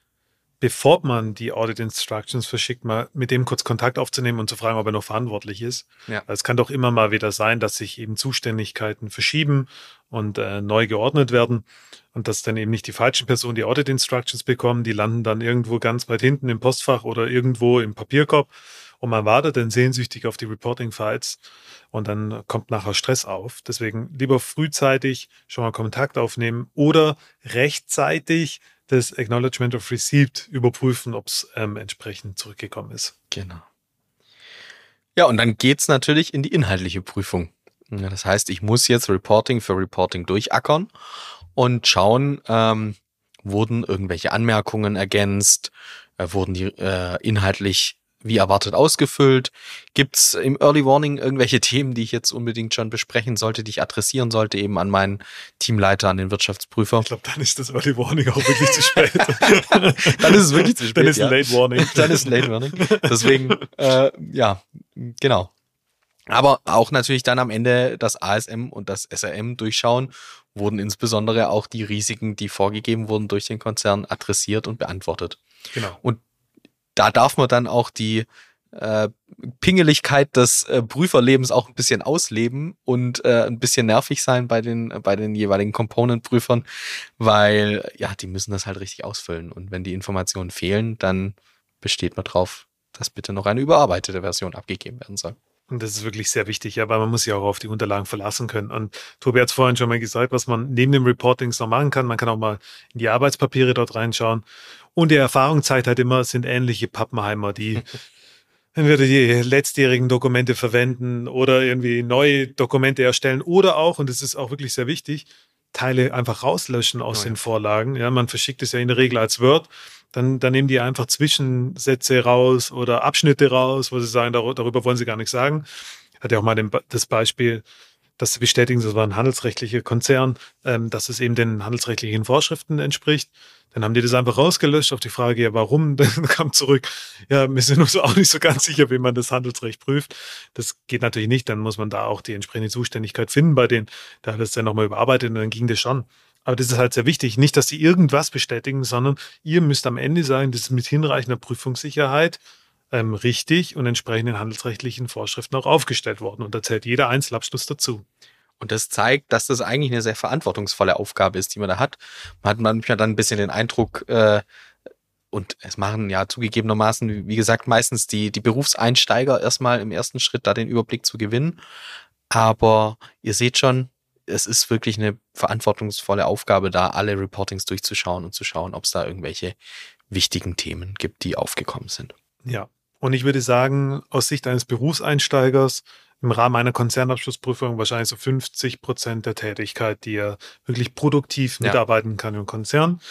bevor man die Audit Instructions verschickt, mal mit dem kurz Kontakt aufzunehmen und zu fragen, ob er noch verantwortlich ist. Ja. Es kann doch immer mal wieder sein, dass sich eben Zuständigkeiten verschieben und äh, neu geordnet werden und dass dann eben nicht die falschen Personen die Audit Instructions bekommen. Die landen dann irgendwo ganz weit hinten im Postfach oder irgendwo im Papierkorb und man wartet dann sehnsüchtig auf die Reporting Files und dann kommt nachher Stress auf. Deswegen lieber frühzeitig schon mal Kontakt aufnehmen oder rechtzeitig das Acknowledgement of Receipt überprüfen, ob es ähm, entsprechend zurückgekommen ist. Genau. Ja, und dann geht's natürlich in die inhaltliche Prüfung. Das heißt, ich muss jetzt Reporting für Reporting durchackern und schauen, ähm, wurden irgendwelche Anmerkungen ergänzt, äh, wurden die äh, inhaltlich wie erwartet ausgefüllt? Gibt's im Early Warning irgendwelche Themen, die ich jetzt unbedingt schon besprechen sollte, die ich adressieren sollte, eben an meinen Teamleiter, an den Wirtschaftsprüfer? Ich glaube, dann ist das Early Warning auch wirklich zu spät. Dann ist es wirklich zu spät. Dann ist ja. ein Late Warning. dann ist ein Late Warning. Deswegen, äh, ja, genau. Aber auch natürlich dann am Ende das ASM und das SRM durchschauen, wurden insbesondere auch die Risiken, die vorgegeben wurden durch den Konzern, adressiert und beantwortet. Genau. Da darf man dann auch die äh, Pingeligkeit des äh, Prüferlebens auch ein bisschen ausleben und äh, ein bisschen nervig sein bei den, bei den jeweiligen Component-Prüfern, weil ja, die müssen das halt richtig ausfüllen. Und wenn die Informationen fehlen, dann besteht man drauf, dass bitte noch eine überarbeitete Version abgegeben werden soll. Und das ist wirklich sehr wichtig, ja, weil man muss sich auch auf die Unterlagen verlassen können. Und Tobi hat es vorhin schon mal gesagt, was man neben dem Reportings noch machen kann. Man kann auch mal in die Arbeitspapiere dort reinschauen. Und die Erfahrung zeigt halt immer, es sind ähnliche Pappenheimer, die entweder die letztjährigen Dokumente verwenden oder irgendwie neue Dokumente erstellen oder auch, und das ist auch wirklich sehr wichtig, Teile einfach rauslöschen aus Oh ja. den Vorlagen. Ja, man verschickt es ja in der Regel als Word. Dann, dann nehmen die einfach Zwischensätze raus oder Abschnitte raus, wo sie sagen, dar- darüber wollen sie gar nichts sagen. Hat ja auch mal den, das Beispiel, dass sie bestätigen, das war ein handelsrechtlicher Konzern, ähm, dass es eben den handelsrechtlichen Vorschriften entspricht. Dann haben die das einfach rausgelöscht auf die Frage, ja, warum? Dann kam zurück, ja, wir sind uns auch nicht so ganz sicher, wie man das Handelsrecht prüft. Das geht natürlich nicht, dann muss man da auch die entsprechende Zuständigkeit finden bei denen. Da hat es dann nochmal überarbeitet und dann ging das schon. Aber das ist halt sehr wichtig. Nicht, dass sie irgendwas bestätigen, sondern ihr müsst am Ende sagen, das ist mit hinreichender Prüfungssicherheit ähm, richtig und entsprechenden handelsrechtlichen Vorschriften auch aufgestellt worden. Und da zählt jeder Einzelabschluss dazu. Und das zeigt, dass das eigentlich eine sehr verantwortungsvolle Aufgabe ist, die man da hat. Man hat manchmal dann ein bisschen den Eindruck, äh, und es machen ja zugegebenermaßen, wie gesagt, meistens die, die Berufseinsteiger erstmal im ersten Schritt da den Überblick zu gewinnen. Aber ihr seht schon, es ist wirklich eine verantwortungsvolle Aufgabe, da alle Reportings durchzuschauen und zu schauen, ob es da irgendwelche wichtigen Themen gibt, die aufgekommen sind. Ja. Und ich würde sagen, aus Sicht eines Berufseinsteigers im Rahmen einer Konzernabschlussprüfung wahrscheinlich so 50 Prozent der Tätigkeit, die er wirklich produktiv Ja. mitarbeiten kann im Konzern.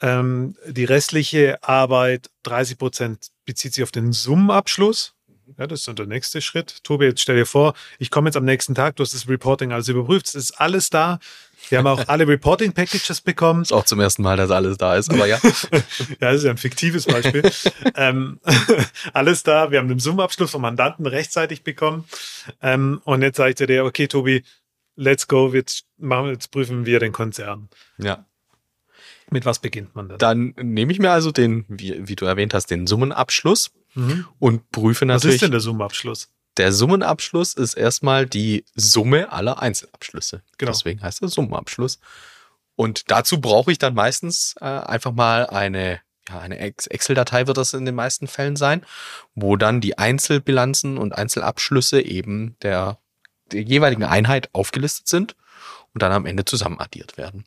Ähm, die restliche Arbeit, 30 Prozent, bezieht sich auf den Summenabschluss. Ja, das ist so der nächste Schritt. Tobi, jetzt stell dir vor, ich komme jetzt am nächsten Tag, du hast das Reporting alles überprüft, es ist alles da. Wir haben auch alle Reporting-Packages bekommen. Ist auch zum ersten Mal, dass alles da ist, aber ja. Ja, das ist ja ein fiktives Beispiel. ähm, alles da. Wir haben den Summenabschluss vom Mandanten rechtzeitig bekommen. Ähm, und jetzt sage ich dir, okay, Tobi, let's go. Jetzt, machen, jetzt prüfen wir den Konzern. ja. Mit was beginnt man dann? Dann nehme ich mir also den, wie, wie du erwähnt hast, den Summenabschluss Mhm. und prüfe Was natürlich. ist denn der Summenabschluss? Der Summenabschluss ist erstmal die Summe aller Einzelabschlüsse. Genau. Deswegen heißt er Summenabschluss. Und dazu brauche ich dann meistens äh, einfach mal eine, ja, eine Ex- Excel-Datei wird das in den meisten Fällen sein, wo dann die Einzelbilanzen und Einzelabschlüsse eben der, der jeweiligen Einheit aufgelistet sind und dann am Ende zusammen addiert werden.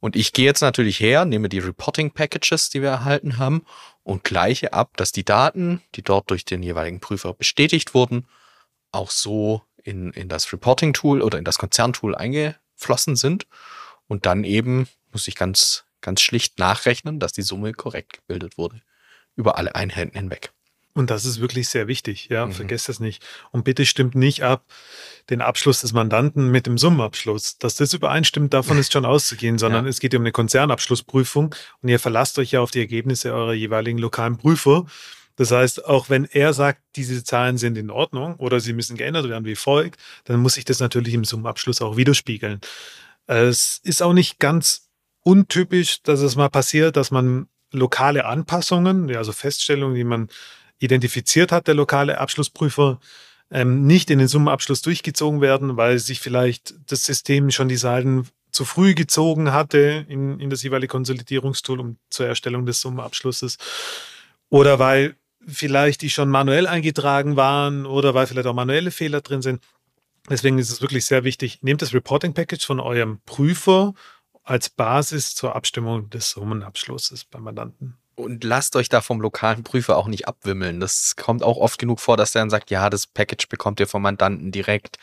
Und ich gehe jetzt natürlich her, nehme die Reporting Packages, die wir erhalten haben, und gleiche ab, dass die Daten, die dort durch den jeweiligen Prüfer bestätigt wurden, auch so in, in das Reporting-Tool oder in das Konzerntool eingeflossen sind. Und dann eben muss ich ganz, ganz schlicht nachrechnen, dass die Summe korrekt gebildet wurde. Über alle Einheiten hinweg. Und das ist wirklich sehr wichtig. Ja, Mhm. vergesst das nicht. Und bitte stimmt nicht ab den Abschluss des Mandanten mit dem Summenabschluss. Dass das übereinstimmt, davon ist schon auszugehen, sondern Ja. es geht um eine Konzernabschlussprüfung und ihr verlasst euch ja auf die Ergebnisse eurer jeweiligen lokalen Prüfer. Das heißt, auch wenn er sagt, diese Zahlen sind in Ordnung oder sie müssen geändert werden wie folgt, dann muss sich das natürlich im Summenabschluss auch widerspiegeln. Es ist auch nicht ganz untypisch, dass es mal passiert, dass man lokale Anpassungen, also Feststellungen, die man identifiziert hat, der lokale Abschlussprüfer, ähm, nicht in den Summenabschluss durchgezogen werden, weil sich vielleicht das System schon die Seiten zu früh gezogen hatte in, in das jeweilige Konsolidierungstool um, zur Erstellung des Summenabschlusses. Oder weil vielleicht die schon manuell eingetragen waren oder weil vielleicht auch manuelle Fehler drin sind. Deswegen ist es wirklich sehr wichtig, nehmt das Reporting Package von eurem Prüfer als Basis zur Abstimmung des Summenabschlusses beim Mandanten. Und lasst euch da vom lokalen Prüfer auch nicht abwimmeln. Das kommt auch oft genug vor, dass der dann sagt, ja, das Package bekommt ihr vom Mandanten direkt.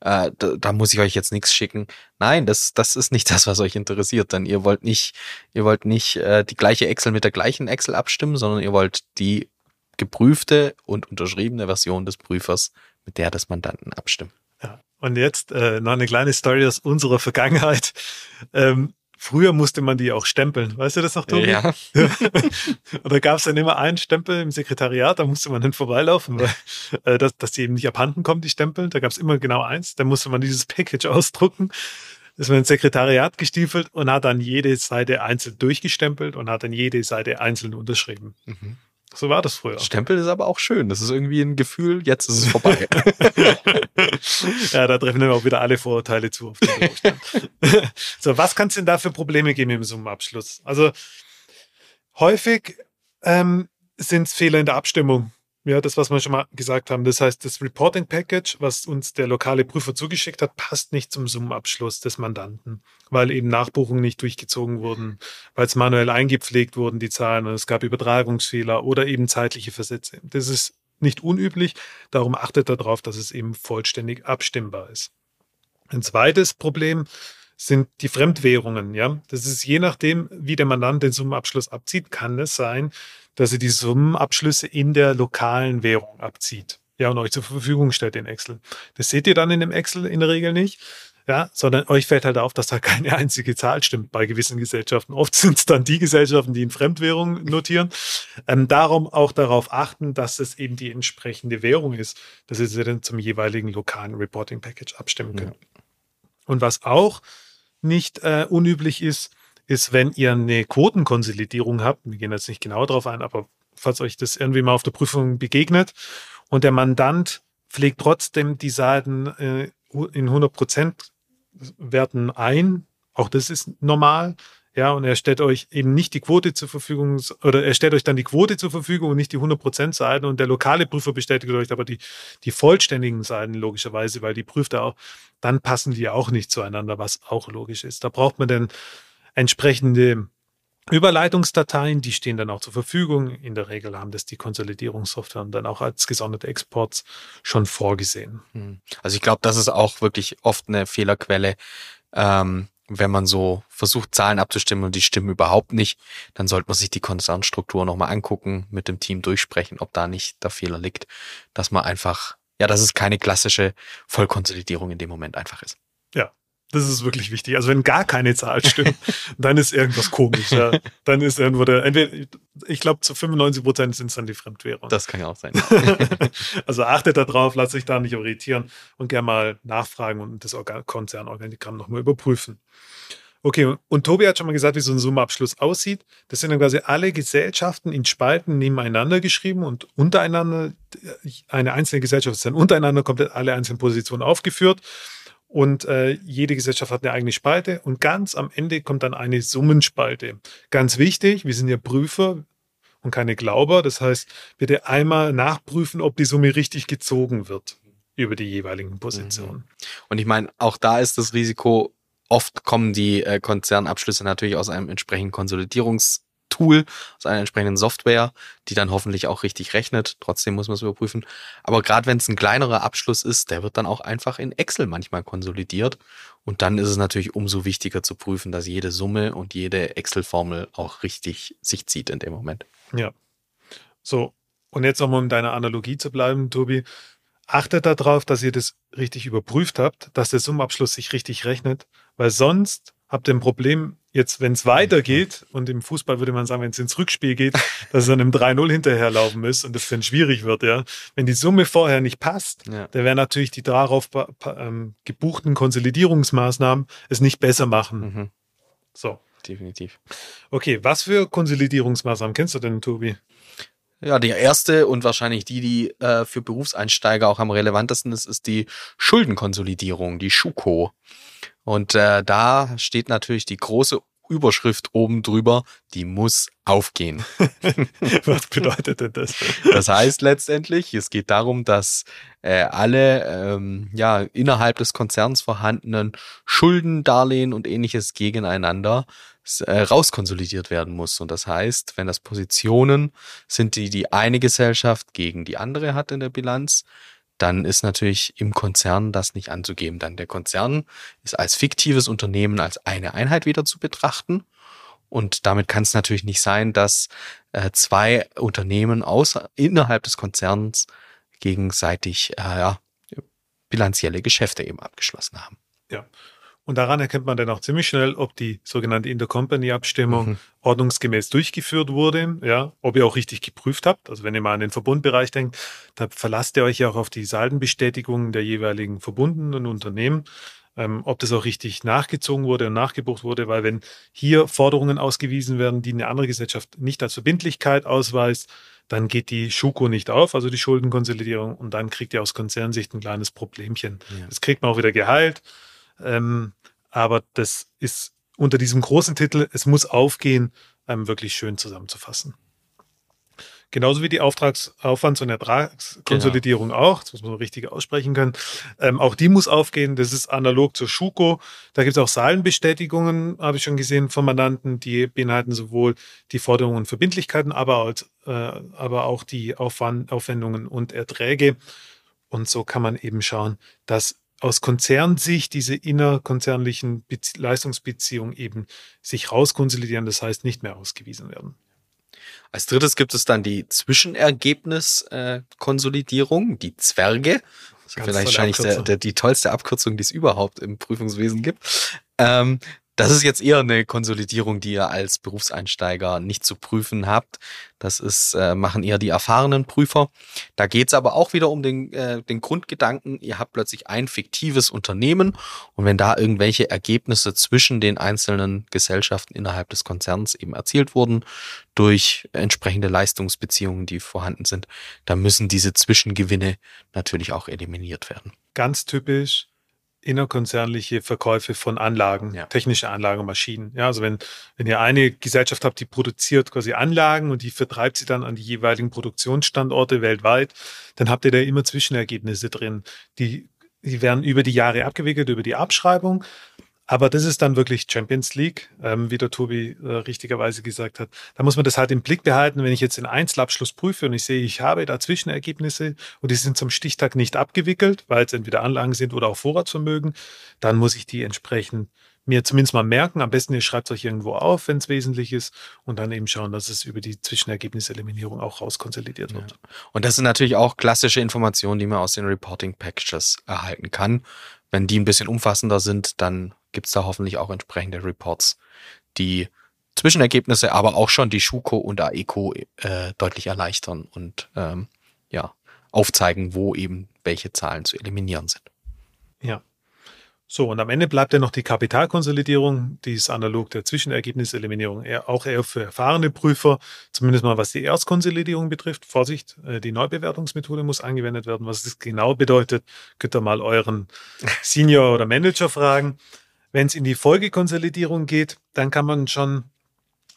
Äh, da, da muss ich euch jetzt nichts schicken. Nein, das, das ist nicht das, was euch interessiert. Denn ihr wollt nicht, ihr wollt nicht äh, die gleiche Excel mit der gleichen Excel abstimmen, sondern ihr wollt die geprüfte und unterschriebene Version des Prüfers mit der des Mandanten abstimmen. Ja. Und jetzt äh, noch eine kleine Story aus unserer Vergangenheit. Ähm, früher musste man die auch stempeln. Weißt du das noch, Tobi? Ja. Und da gab es dann immer einen Stempel im Sekretariat, da musste man dann vorbeilaufen, weil äh, dass, dass die eben nicht abhanden kommen, die Stempel. Da gab es immer genau eins. Da musste man dieses Package ausdrucken. Ist man ins Sekretariat gestiefelt und hat dann jede Seite einzeln durchgestempelt und hat dann jede Seite einzeln unterschrieben. Mhm. So war das früher. Stempel ist aber auch schön. Das ist irgendwie ein Gefühl, jetzt ist es vorbei. ja, da treffen dann auch wieder alle Vorurteile zu. Auf den so, was kann es denn da für Probleme geben im Summenabschluss? Also häufig ähm, sind es Fehler in der Abstimmung. Ja, das, was wir schon mal gesagt haben. Das heißt, das Reporting Package, was uns der lokale Prüfer zugeschickt hat, passt nicht zum Summenabschluss des Mandanten, weil eben Nachbuchungen nicht durchgezogen wurden, weil es manuell eingepflegt wurden, die Zahlen, und es gab Übertragungsfehler oder eben zeitliche Versätze. Das ist nicht unüblich, darum achtet darauf, dass es eben vollständig abstimmbar ist. Ein zweites Problem sind die Fremdwährungen. Ja, das ist je nachdem, wie der Mandant den Summenabschluss abzieht, kann es sein, dass er die Summenabschlüsse in der lokalen Währung abzieht. Ja, und euch zur Verfügung stellt in Excel. Das seht ihr dann in dem Excel in der Regel nicht. Ja, sondern euch fällt halt auf, dass da keine einzige Zahl stimmt bei gewissen Gesellschaften. Oft sind es dann die Gesellschaften, die in Fremdwährung notieren. Ähm, darum auch darauf achten, dass es eben die entsprechende Währung ist, dass ihr sie dann zum jeweiligen lokalen Reporting Package abstimmen könnt. Und was auch nicht äh, unüblich ist, ist, wenn ihr eine Quotenkonsolidierung habt, wir gehen jetzt nicht genau darauf ein, aber falls euch das irgendwie mal auf der Prüfung begegnet und der Mandant pflegt trotzdem die Seiten äh, in 100% Werten ein, auch das ist normal, ja, und er stellt euch eben nicht die Quote zur Verfügung, oder er stellt euch dann die Quote zur Verfügung und nicht die 100% Seiten und der lokale Prüfer bestätigt euch aber die, die vollständigen Seiten logischerweise, weil die prüft er auch, dann passen die auch nicht zueinander, was auch logisch ist. Da braucht man dann entsprechende Überleitungsdateien, die stehen dann auch zur Verfügung. In der Regel haben das die Konsolidierungssoftware dann auch als gesonderte Exports schon vorgesehen. Hm. Also ich glaube, das ist auch wirklich oft eine Fehlerquelle. Ähm, wenn man so versucht, Zahlen abzustimmen und die stimmen überhaupt nicht, dann sollte man sich die Konzernstruktur nochmal angucken, mit dem Team durchsprechen, ob da nicht der Fehler liegt, dass man einfach, ja, dass es keine klassische Vollkonsolidierung in dem Moment einfach ist. Das ist wirklich wichtig. Also wenn gar keine Zahl stimmt, dann ist irgendwas komisch. Ja. Dann ist irgendwo der, entweder, ich glaube zu 95 Prozent sind es dann die Fremdwährungen. Das kann ja auch sein. also achtet da drauf, lasst euch da nicht irritieren und gerne mal nachfragen und das Konzernorganigramm nochmal überprüfen. Okay, und Tobi hat schon mal gesagt, wie so ein Summenabschluss aussieht. Das sind dann quasi alle Gesellschaften in Spalten nebeneinander geschrieben und untereinander, eine einzelne Gesellschaft ist dann untereinander komplett alle einzelnen Positionen aufgeführt. Und äh, jede Gesellschaft hat eine eigene Spalte und ganz am Ende kommt dann eine Summenspalte. Ganz wichtig, wir sind ja Prüfer und keine Glauber. Das heißt, bitte einmal nachprüfen, ob die Summe richtig gezogen wird über die jeweiligen Positionen. Mhm. Und ich meine, auch da ist das Risiko, oft kommen die äh, Konzernabschlüsse natürlich aus einem entsprechenden Konsolidierungs- Tool, aus einer entsprechenden Software, die dann hoffentlich auch richtig rechnet. Trotzdem muss man es überprüfen. Aber gerade wenn es ein kleinerer Abschluss ist, der wird dann auch einfach in Excel manchmal konsolidiert. Und dann ist es natürlich umso wichtiger zu prüfen, dass jede Summe und jede Excel-Formel auch richtig sich zieht in dem Moment. Ja. So, und jetzt nochmal um deiner Analogie zu bleiben, Tobi. Achtet darauf, dass ihr das richtig überprüft habt, dass der Summenabschluss sich richtig rechnet, weil sonst habt ihr ein Problem, jetzt, wenn es weitergeht, und im Fußball würde man sagen, wenn es ins Rückspiel geht, dass es dann im 3-0 hinterherlaufen muss und das dann schwierig wird, ja. Wenn die Summe vorher nicht passt, ja. dann werden natürlich die darauf ähm, gebuchten Konsolidierungsmaßnahmen es nicht besser machen. Mhm. So. Definitiv. Okay, was für Konsolidierungsmaßnahmen kennst du denn, Tobi? Ja, die erste und wahrscheinlich die, die äh, für Berufseinsteiger auch am relevantesten ist, ist die Schuldenkonsolidierung, die Schuko. Und äh, da steht natürlich die große Überschrift oben drüber, die muss aufgehen. Was bedeutet denn das? Das heißt letztendlich, es geht darum, dass äh, alle ähm, ja innerhalb des Konzerns vorhandenen Schulden, Darlehen und ähnliches gegeneinander äh, rauskonsolidiert werden muss. Und das heißt, wenn das Positionen sind, die die eine Gesellschaft gegen die andere hat in der Bilanz, dann ist natürlich im Konzern das nicht anzugeben. Dann der Konzern ist als fiktives Unternehmen als eine Einheit wieder zu betrachten. Und damit kann es natürlich nicht sein, dass äh, zwei Unternehmen außer, innerhalb des Konzerns gegenseitig äh, ja, bilanzielle Geschäfte eben abgeschlossen haben. Ja. Und daran erkennt man dann auch ziemlich schnell, ob die sogenannte Intercompany-Abstimmung mhm. ordnungsgemäß durchgeführt wurde, ja, ob ihr auch richtig geprüft habt. Also wenn ihr mal an den Verbundbereich denkt, da verlasst ihr euch ja auch auf die Saldenbestätigungen der jeweiligen verbundenen Unternehmen, ähm, ob das auch richtig nachgezogen wurde und nachgebucht wurde, weil wenn hier Forderungen ausgewiesen werden, die eine andere Gesellschaft nicht als Verbindlichkeit ausweist, dann geht die Schuko nicht auf, also die Schuldenkonsolidierung, und dann kriegt ihr aus Konzernsicht ein kleines Problemchen. Ja. Das kriegt man auch wieder geheilt. Ähm, aber das ist unter diesem großen Titel, es muss aufgehen, ähm, wirklich schön zusammenzufassen. Genauso wie die Auftragsaufwands- und Ertragskonsolidierung genau. auch, das muss man richtig aussprechen können. Ähm, auch die muss aufgehen. Das ist analog zur Schuko. Da gibt es auch Saalenbestätigungen, habe ich schon gesehen, von Mandanten, die beinhalten sowohl die Forderungen und Verbindlichkeiten, aber, als, äh, aber auch die Aufwand, Aufwendungen und Erträge. Und so kann man eben schauen, dass aus Konzernsicht diese innerkonzernlichen Leistungsbeziehungen eben sich rauskonsolidieren, das heißt nicht mehr ausgewiesen werden. Als drittes gibt es dann die Zwischenergebniskonsolidierung, äh, die Zwerge. Das ist vielleicht wahrscheinlich der, der, die tollste Abkürzung, die es überhaupt im Prüfungswesen gibt. Ähm, das ist jetzt eher eine Konsolidierung, die ihr als Berufseinsteiger nicht zu prüfen habt. Das ist, äh, machen eher die erfahrenen Prüfer. Da geht's aber auch wieder um den, äh, den Grundgedanken, ihr habt plötzlich ein fiktives Unternehmen und wenn da irgendwelche Ergebnisse zwischen den einzelnen Gesellschaften innerhalb des Konzerns eben erzielt wurden, durch entsprechende Leistungsbeziehungen, die vorhanden sind, dann müssen diese Zwischengewinne natürlich auch eliminiert werden. Ganz typisch innerkonzernliche Verkäufe von Anlagen, ja. technische Anlagen, Maschinen. Ja, also wenn, wenn ihr eine Gesellschaft habt, die produziert quasi Anlagen und die vertreibt sie dann an die jeweiligen Produktionsstandorte weltweit, dann habt ihr da immer Zwischenergebnisse drin. Die, die werden über die Jahre abgewickelt, über die Abschreibung. Aber das ist dann wirklich Champions League, ähm, wie der Tobi äh, richtigerweise gesagt hat. Da muss man das halt im Blick behalten, wenn ich jetzt den Einzelabschluss prüfe und ich sehe, ich habe da Zwischenergebnisse und die sind zum Stichtag nicht abgewickelt, weil es entweder Anlagen sind oder auch Vorratsvermögen, dann muss ich die entsprechend mir zumindest mal merken. Am besten ihr schreibt es euch irgendwo auf, wenn es wesentlich ist und dann eben schauen, dass es über die Zwischenergebniseliminierung auch rauskonsolidiert wird. Ja. Und das sind natürlich auch klassische Informationen, die man aus den Reporting Packages erhalten kann. Wenn die ein bisschen umfassender sind, dann gibt es da hoffentlich auch entsprechende Reports, die Zwischenergebnisse, aber auch schon die Schuko und AECO äh, deutlich erleichtern und ähm, ja, aufzeigen, wo eben welche Zahlen zu eliminieren sind. Ja. So, und am Ende bleibt ja noch die Kapitalkonsolidierung, die ist analog der Zwischenergebniseliminierung, eher, auch eher für erfahrene Prüfer, zumindest mal was die Erstkonsolidierung betrifft. Vorsicht, äh, die Neubewertungsmethode muss angewendet werden. Was das genau bedeutet, könnt ihr mal euren Senior oder Manager fragen. Wenn es in die Folgekonsolidierung geht, dann kann man schon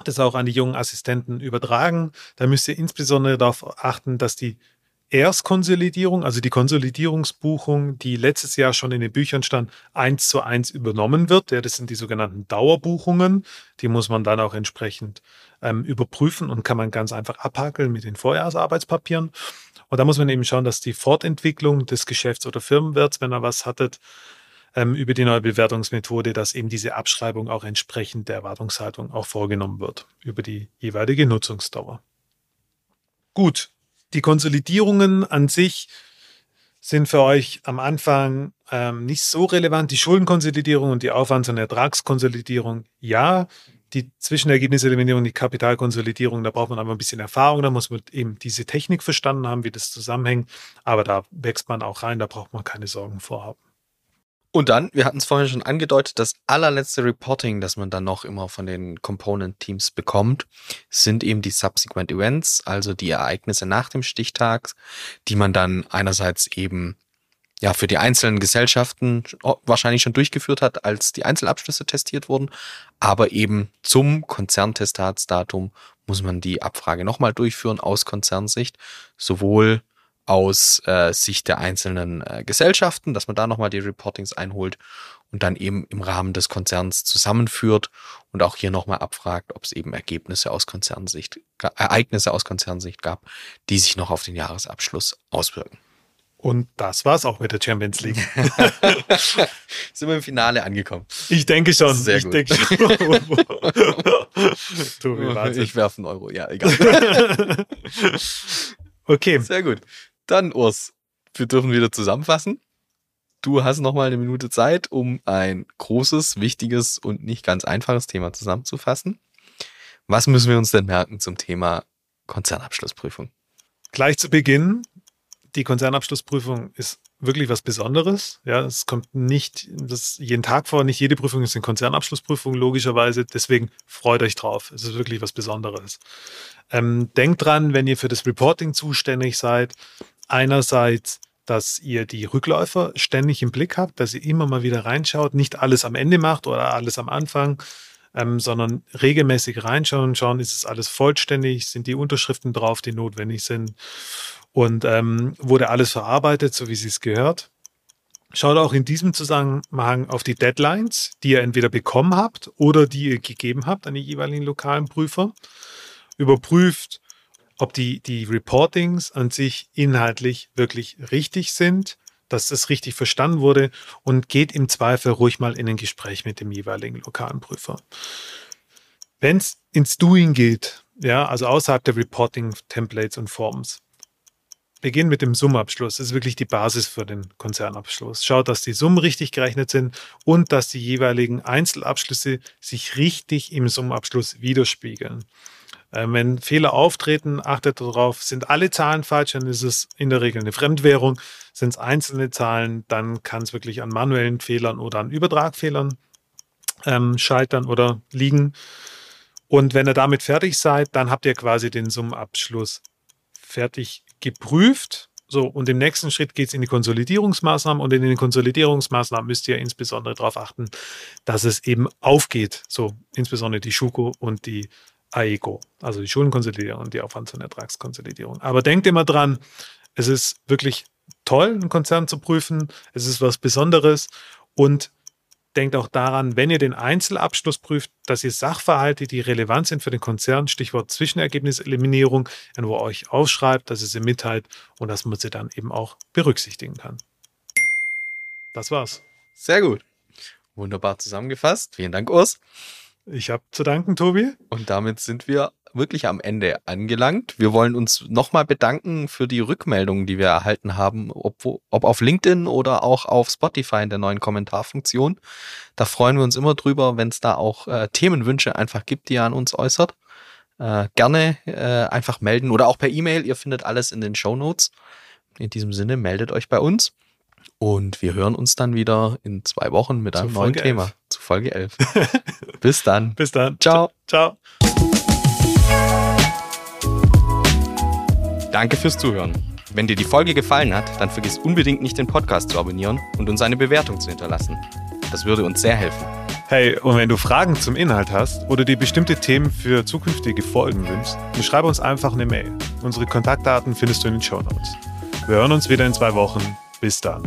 das auch an die jungen Assistenten übertragen. Da müsst ihr insbesondere darauf achten, dass die Erstkonsolidierung, also die Konsolidierungsbuchung, die letztes Jahr schon in den Büchern stand, eins zu eins übernommen wird. Ja, das sind die sogenannten Dauerbuchungen. Die muss man dann auch entsprechend ähm, überprüfen und kann man ganz einfach abhakeln mit den Vorjahresarbeitspapieren. Und da muss man eben schauen, dass die Fortentwicklung des Geschäfts- oder Firmenwerts, wenn ihr was hattet, ähm, über die neue Bewertungsmethode, dass eben diese Abschreibung auch entsprechend der Erwartungshaltung auch vorgenommen wird über die jeweilige Nutzungsdauer. Gut, die Konsolidierungen an sich sind für euch am Anfang ähm, nicht so relevant. Die Schuldenkonsolidierung und die Aufwands- und Ertragskonsolidierung, ja. Die Zwischenergebniseliminierung, die Kapitalkonsolidierung, da braucht man aber ein bisschen Erfahrung, da muss man eben diese Technik verstanden haben, wie das zusammenhängt. Aber da wächst man auch rein, da braucht man keine Sorgen vorhaben. Und dann, wir hatten es vorhin schon angedeutet, das allerletzte Reporting, das man dann noch immer von den Component-Teams bekommt, sind eben die Subsequent Events, also die Ereignisse nach dem Stichtag, die man dann einerseits eben ja für die einzelnen Gesellschaften wahrscheinlich schon durchgeführt hat, als die Einzelabschlüsse testiert wurden, aber eben zum Konzerntestatsdatum muss man die Abfrage nochmal durchführen aus Konzernsicht, sowohl aus äh, Sicht der einzelnen äh, Gesellschaften, dass man da nochmal die Reportings einholt und dann eben im Rahmen des Konzerns zusammenführt und auch hier nochmal abfragt, ob es eben Ergebnisse aus Konzernsicht, Ereignisse aus Konzernsicht gab, die sich noch auf den Jahresabschluss auswirken. Und das war's auch mit der Champions League. Sind wir im Finale angekommen? Ich denke schon. Sehr ich gut. denke schon. Tobi, ich werfe einen Euro. Ja, egal. okay. Sehr gut. Dann, Urs, wir dürfen wieder zusammenfassen. Du hast noch mal eine Minute Zeit, um ein großes, wichtiges und nicht ganz einfaches Thema zusammenzufassen. Was müssen wir uns denn merken zum Thema Konzernabschlussprüfung? Gleich zu Beginn, die Konzernabschlussprüfung ist wirklich was Besonderes. Ja, es kommt nicht das jeden Tag vor. Nicht jede Prüfung ist eine Konzernabschlussprüfung, logischerweise. Deswegen freut euch drauf. Es ist wirklich was Besonderes. Ähm, denkt dran, wenn ihr für das Reporting zuständig seid, einerseits, dass ihr die Rückläufer ständig im Blick habt, dass ihr immer mal wieder reinschaut, nicht alles am Ende macht oder alles am Anfang, ähm, sondern regelmäßig reinschauen, schauen, ist es alles vollständig, sind die Unterschriften drauf, die notwendig sind und ähm, wurde alles verarbeitet, so wie es gehört. Schaut auch in diesem Zusammenhang auf die Deadlines, die ihr entweder bekommen habt oder die ihr gegeben habt an die jeweiligen lokalen Prüfer. Überprüft, ob die, die Reportings an sich inhaltlich wirklich richtig sind, dass es richtig verstanden wurde und geht im Zweifel ruhig mal in ein Gespräch mit dem jeweiligen lokalen Prüfer. Wenn es ins Doing geht, ja, also außerhalb der Reporting-Templates und Forms, beginn mit dem Summabschluss. Das ist wirklich die Basis für den Konzernabschluss. Schaut, dass die Summen richtig gerechnet sind und dass die jeweiligen Einzelabschlüsse sich richtig im Summabschluss widerspiegeln. Ähm, wenn Fehler auftreten, achtet darauf, sind alle Zahlen falsch, dann ist es in der Regel eine Fremdwährung. Sind es einzelne Zahlen, dann kann es wirklich an manuellen Fehlern oder an Übertragfehlern ähm, scheitern oder liegen. Und wenn ihr damit fertig seid, dann habt ihr quasi den Summenabschluss fertig geprüft. So, und im nächsten Schritt geht es in die Konsolidierungsmaßnahmen und in den Konsolidierungsmaßnahmen müsst ihr insbesondere darauf achten, dass es eben aufgeht. So, insbesondere die Schuko und die AECO, also die Schuldenkonsolidierung und die Aufwands- und Ertragskonsolidierung. Aber denkt immer dran, es ist wirklich toll, einen Konzern zu prüfen. Es ist was Besonderes und denkt auch daran, wenn ihr den Einzelabschluss prüft, dass ihr Sachverhalte, die relevant sind für den Konzern, Stichwort Zwischenergebniseliminierung, wo euch aufschreibt, dass ihr sie mitteilt und dass man sie dann eben auch berücksichtigen kann. Das war's. Sehr gut. Wunderbar zusammengefasst. Vielen Dank, Urs. Ich habe zu danken, Tobi. Und damit sind wir wirklich am Ende angelangt. Wir wollen uns nochmal bedanken für die Rückmeldungen, die wir erhalten haben, ob, ob auf LinkedIn oder auch auf Spotify in der neuen Kommentarfunktion. Da freuen wir uns immer drüber, wenn es da auch äh, Themenwünsche einfach gibt, die ihr an uns äußert. Äh, gerne äh, einfach melden oder auch per E-Mail. Ihr findet alles in den Show Notes. In diesem Sinne, meldet euch bei uns. Und wir hören uns dann wieder in zwei Wochen mit einem neuen Thema 11. zu Folge 11. Bis dann. Bis dann. Ciao. Ciao. Danke fürs Zuhören. Wenn dir die Folge gefallen hat, dann vergiss unbedingt nicht den Podcast zu abonnieren und uns eine Bewertung zu hinterlassen. Das würde uns sehr helfen. Hey, und wenn du Fragen zum Inhalt hast oder dir bestimmte Themen für zukünftige Folgen wünschst, dann schreib uns einfach eine Mail. Unsere Kontaktdaten findest du in den Show Notes. Wir hören uns wieder in zwei Wochen. Bis dann.